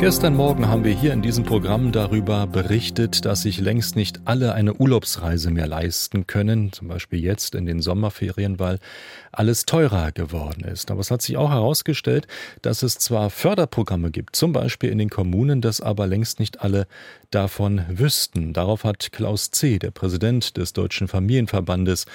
Gestern Morgen haben wir hier in diesem Programm darüber berichtet, dass sich längst nicht alle eine Urlaubsreise mehr leisten können, zum Beispiel jetzt in den Sommerferien, weil alles teurer geworden ist. Aber es hat sich auch herausgestellt, dass es zwar Förderprogramme gibt, zum Beispiel in den Kommunen, dass aber längst nicht alle davon wüssten. Darauf hat Klaus C., der Präsident des Deutschen Familienverbandes,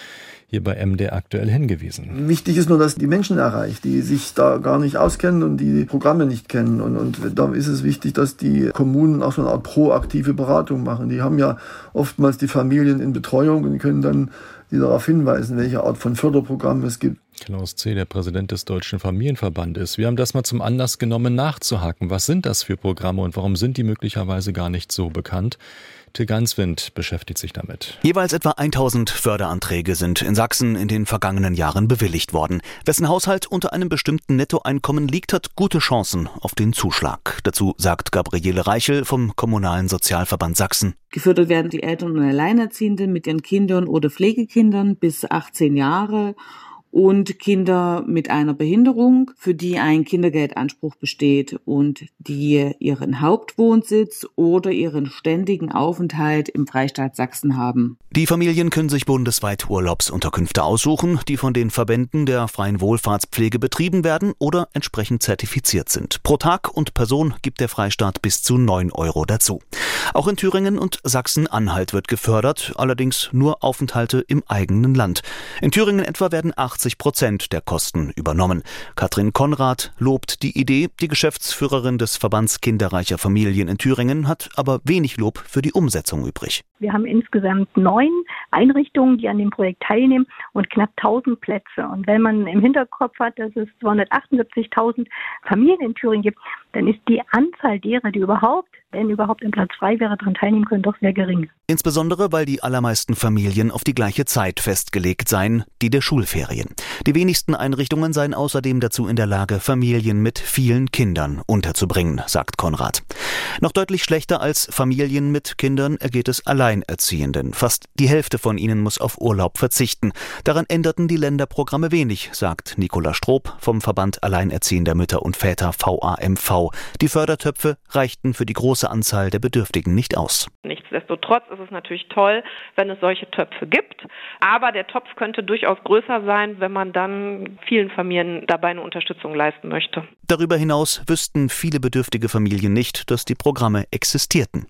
hier bei MD aktuell hingewiesen. Wichtig ist nur, dass die Menschen erreicht, die sich da gar nicht auskennen und die Programme nicht kennen. Und, und da ist es wichtig, dass die Kommunen auch so eine Art proaktive Beratung machen. Die haben ja oftmals die Familien in Betreuung und können dann die darauf hinweisen, welche Art von Förderprogramm es gibt. Klaus C., der Präsident des Deutschen Familienverbandes. Wir haben das mal zum Anlass genommen, nachzuhaken. Was sind das für Programme und warum sind die möglicherweise gar nicht so bekannt? Till Ganswind beschäftigt sich damit. Jeweils etwa 1000 Förderanträge sind in Sachsen in den vergangenen Jahren bewilligt worden. Wessen Haushalt unter einem bestimmten Nettoeinkommen liegt, hat gute Chancen auf den Zuschlag. Dazu sagt Gabriele Reichel vom Kommunalen Sozialverband Sachsen. Gefördert werden die Eltern und Alleinerziehenden mit ihren Kindern oder Pflegekindern bis 18 Jahre und Kinder mit einer Behinderung, für die ein Kindergeldanspruch besteht und die ihren Hauptwohnsitz oder ihren ständigen Aufenthalt im Freistaat Sachsen haben. Die Familien können sich bundesweit Urlaubsunterkünfte aussuchen, die von den Verbänden der freien Wohlfahrtspflege betrieben werden oder entsprechend zertifiziert sind. Pro Tag und Person gibt der Freistaat bis zu 9 Euro dazu. Auch in Thüringen und Sachsen-Anhalt wird gefördert, allerdings nur Aufenthalte im eigenen Land. In Thüringen etwa werden 80 Prozent der Kosten übernommen. Katrin Konrad lobt die Idee. Die Geschäftsführerin des Verbands Kinderreicher Familien in Thüringen hat aber wenig Lob für die Umsetzung übrig. Wir haben insgesamt neun Einrichtungen, die an dem Projekt teilnehmen und knapp 1000 Plätze. Und wenn man im Hinterkopf hat, dass es 278.000 Familien in Thüringen gibt, dann ist die Anzahl derer, die überhaupt, wenn überhaupt ein Platz frei wäre, daran teilnehmen können, doch sehr gering. Insbesondere, weil die allermeisten Familien auf die gleiche Zeit festgelegt seien, die der Schulferien. Die wenigsten Einrichtungen seien außerdem dazu in der Lage, Familien mit vielen Kindern unterzubringen, sagt Konrad. Noch deutlich schlechter als Familien mit Kindern ergeht es Alleinerziehenden. Fast die Hälfte von ihnen muss auf Urlaub verzichten. Daran änderten die Länderprogramme wenig, sagt Nicola Stroop vom Verband Alleinerziehender Mütter und Väter VAMV. Die Fördertöpfe reichten für die große Anzahl der Bedürftigen nicht aus. Nichtsdestotrotz ist es natürlich toll, wenn es solche Töpfe gibt. Aber der Topf könnte durchaus größer sein, wenn man dann vielen Familien dabei eine Unterstützung leisten möchte. Darüber hinaus wüssten viele bedürftige Familien nicht, dass die Programme existierten.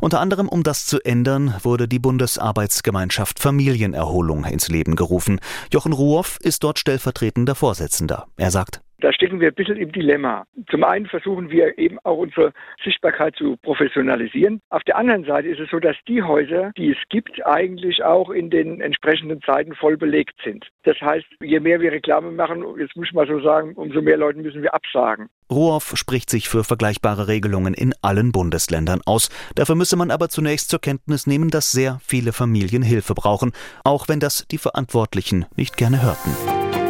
Unter anderem, um das zu ändern, wurde die Bundesarbeitsgemeinschaft Familienerholung ins Leben gerufen. Jochen Ruoff ist dort stellvertretender Vorsitzender. Er sagt, da stecken wir ein bisschen im Dilemma. Zum einen versuchen wir eben auch unsere Sichtbarkeit zu professionalisieren. Auf der anderen Seite ist es so, dass die Häuser, die es gibt, eigentlich auch in den entsprechenden Zeiten voll belegt sind. Das heißt, je mehr wir Reklame machen, jetzt muss ich mal so sagen, umso mehr Leuten müssen wir absagen. Rohoff spricht sich für vergleichbare Regelungen in allen Bundesländern aus. Dafür müsse man aber zunächst zur Kenntnis nehmen, dass sehr viele Familien Hilfe brauchen, auch wenn das die Verantwortlichen nicht gerne hörten.